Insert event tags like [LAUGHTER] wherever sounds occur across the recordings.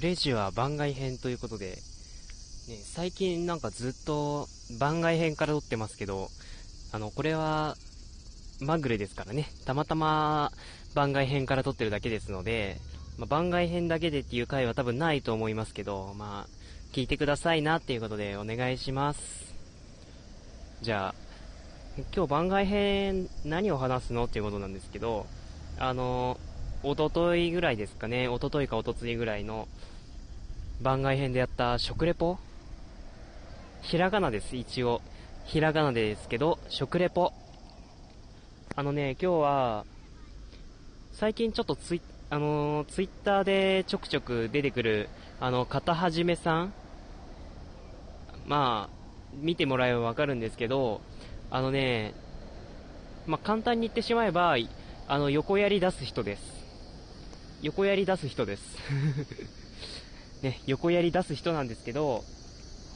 レジュア番外編ということで、ね、最近なんかずっと番外編から撮ってますけど、あの、これは、まぐれですからね、たまたま番外編から撮ってるだけですので、まあ、番外編だけでっていう回は多分ないと思いますけど、まあ、聞いてくださいなっていうことでお願いします。じゃあ、今日番外編何を話すのっていうことなんですけど、あの、おとといぐらいですかね、おとといかおとついぐらいの番外編でやった食レポひらがなです、一応。ひらがなですけど、食レポ。あのね、今日は、最近ちょっとツイあのツイッターでちょくちょく出てくる、あの、片はじめさんまあ、見てもらえばわかるんですけど、あのね、まあ、簡単に言ってしまえば、あの、横やり出す人です。横やり出す人です。[LAUGHS] ね、横やり出す人なんですけど、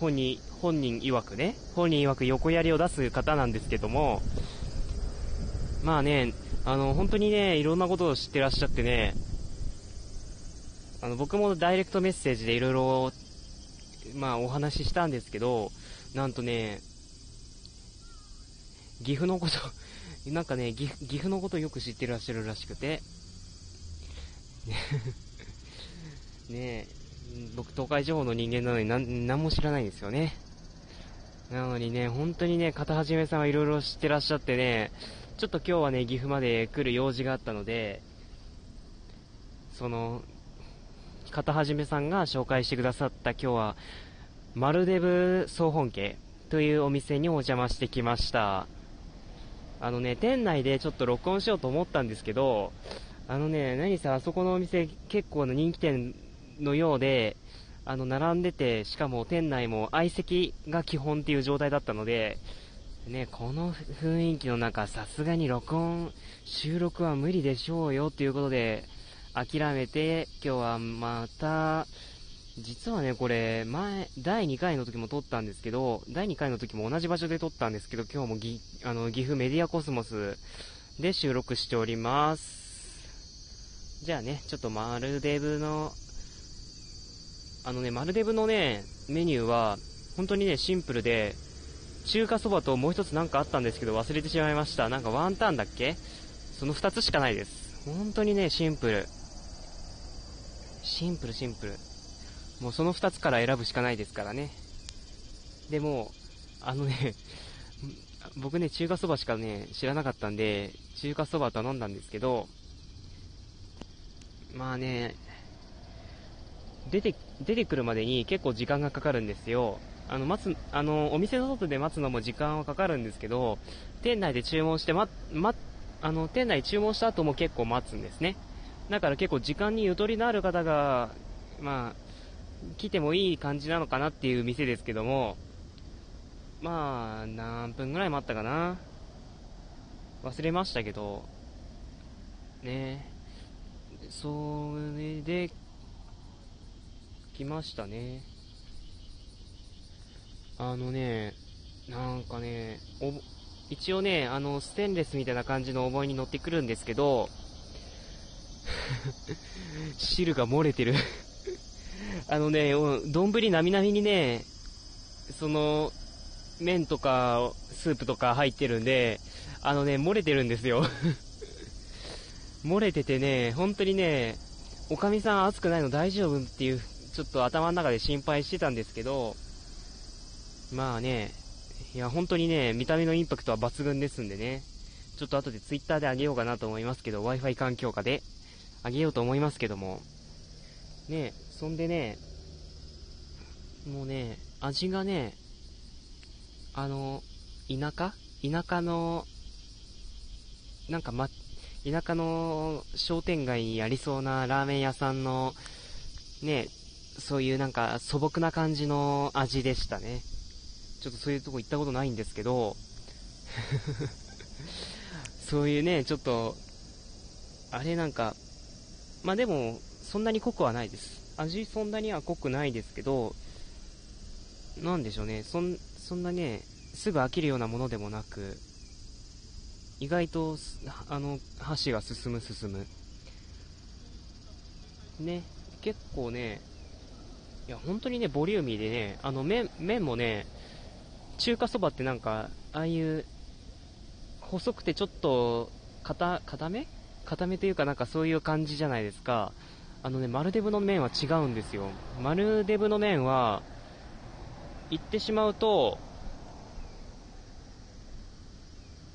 本人、本人曰くね、本人曰く横やりを出す方なんですけども、まあね、あの、本当にね、いろんなことを知ってらっしゃってね、あの、僕もダイレクトメッセージでいろいろ、まあお話ししたんですけど、なんとね、岐阜のこと、なんかね、岐阜のことよく知ってらっしゃるらしくて、[LAUGHS] ねえ、僕東海地方の人間なのに何何も知らないんですよね。なのにね、本当にね、片はじめさんはいろいろ知ってらっしゃってね、ちょっと今日はね、岐阜まで来る用事があったので、その、片はじめさんが紹介してくださった今日は、マルデブ総本家というお店にお邪魔してきました。あのね、店内でちょっと録音しようと思ったんですけど、あのね、何せあそこのお店結構な人気店のようで、あの、並んでて、しかも店内も相席が基本っていう状態だったので、ね、この雰囲気の中、さすがに録音、収録は無理でしょうよっていうことで、諦めて、今日はまた、実はね、これ、前、第2回の時も撮ったんですけど、第2回の時も同じ場所で撮ったんですけど、今日もぎあの岐阜メディアコスモスで収録しております。じゃあね、ちょっとマルデブの、あのね、マルデブのね、メニューは、本当にね、シンプルで、中華そばともう一つなんかあったんですけど忘れてしまいました。なんかワンタンだっけ？その二つしかないです。本当にね、シンプル。シンプルシンプル。もうその二つから選ぶしかないですからね。でも、あのね、僕ね、中華そばしかね、知らなかったんで、中華そば頼んだんですけど、まあね、出て、出てくるまでに結構時間がかかるんですよ。あの、待つ、あの、お店の外で待つのも時間はかかるんですけど、店内で注文して、ま、ま、あの、店内注文した後も結構待つんですね。だから結構時間にゆとりのある方が、まあ、来てもいい感じなのかなっていう店ですけども、まあ、何分ぐらい待ったかな。忘れましたけど、ねそれで、来ましたね。あのね、なんかね、一応ね、あの、ステンレスみたいな感じの重いに乗ってくるんですけど、[LAUGHS] 汁が漏れてる [LAUGHS] あのね、丼なみなみにね、その、麺とか、スープとか入ってるんで、あのね、漏れてるんですよ [LAUGHS] 漏れててね、本当にね、おかみさん熱くないの大丈夫っていう、ちょっと頭の中で心配してたんですけど、まあね、いや、本当にね、見た目のインパクトは抜群ですんでね、ちょっと後で twitter であげようかなと思いますけど、Wi-Fi 環境下であげようと思いますけども、ね、そんでね、もうね、味がね、あの、田舎？田舎の、なんかま、田舎の商店街にありそうなラーメン屋さんの、ね、そういうなんか素朴な感じの味でしたね。ちょっとそういうとこ行ったことないんですけど、[LAUGHS] そういうね、ちょっと、あれなんか、まあでも、そんなに濃くはないです。味そんなには濃くないですけど、なんでしょうね、そん、そんなね、すぐ飽きるようなものでもなく、意外と、あの、箸が進む進む。ね、結構ね、いや、本当にね、ボリューミーでね、あの、麺、麺もね、中華そばってなんか、ああいう、細くてちょっと、硬、め？硬めというかなんかそういう感じじゃないですか。あのね、丸デブの麺は違うんですよ。丸デブの麺は、言ってしまうと、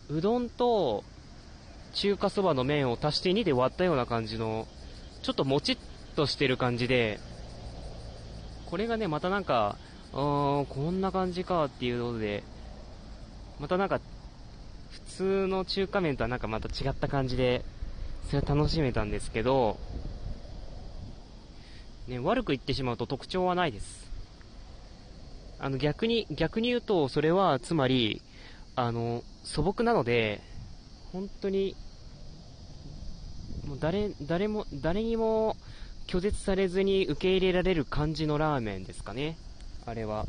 うどんと中華そばの麺を足して2で割ったような感じの、ちょっともちっとしてる感じで、これがね、またなんか、あー、こんな感じかっていうので、またなんか、普通の中華麺とはなんかまた違った感じで、それは楽しめたんですけど、ね、悪く言ってしまうと特徴はないです。あの、逆に、逆に言うと、それは、つまり、あの、素朴なので、本当に、もう誰、誰も、誰にも、拒絶されずに受け入れられる感じのラーメンですかね。あれは。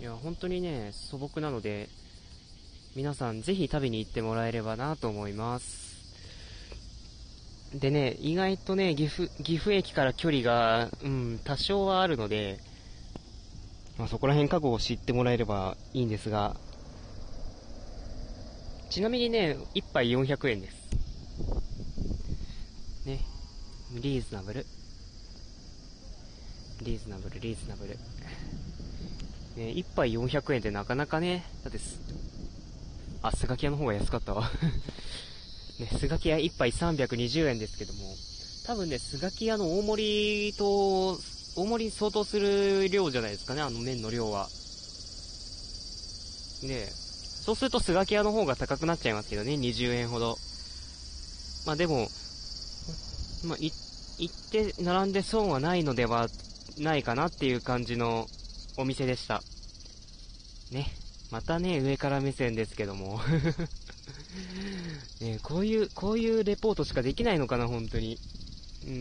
いや、本当にね、素朴なので、皆さんぜひ食べに行ってもらえればなと思います。でね、意外とね、岐阜、岐阜駅から距離が、うん、多少はあるので、まあ、そこら辺覚悟を知ってもらえればいいんですが、ちなみにね、1杯400円です。ね、リーズナブル。リーズナブル、リーズナブル。ね、1杯400円ってなかなかね、だってす、あ、スガキ屋の方が安かったわ [LAUGHS] ね、スガキ屋1杯320円ですけども、多分ね、スガキ屋の大盛りと、大盛りに相当する量じゃないですかね、あの麺の量は。ねそうするとスガキ屋の方が高くなっちゃいますけどね、20円ほど。まあでも、まあ、行って並んで損はないのではないかなっていう感じのお店でした。ね。またね、上から目線ですけども [LAUGHS] ね、こういう、こういうレポートしかできないのかな、本当に。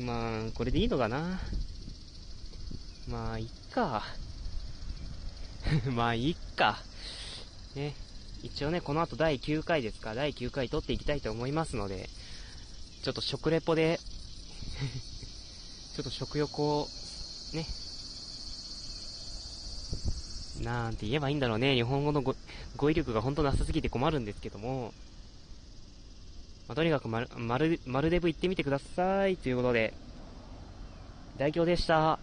まあ、これでいいのかな。まあ、いっか。[LAUGHS] まあ、いっか。ね。一応ね、この後第9回ですか、第9回撮っていきたいと思いますので、ちょっと食レポで [LAUGHS] ちょっと食欲を、ね、なんて言えばいいんだろうね。日本語の語彙力が本当なさすぎて困るんですけども。まあ、とにかくまる、まる、まるデブ行ってみてください。ということで、代表でした。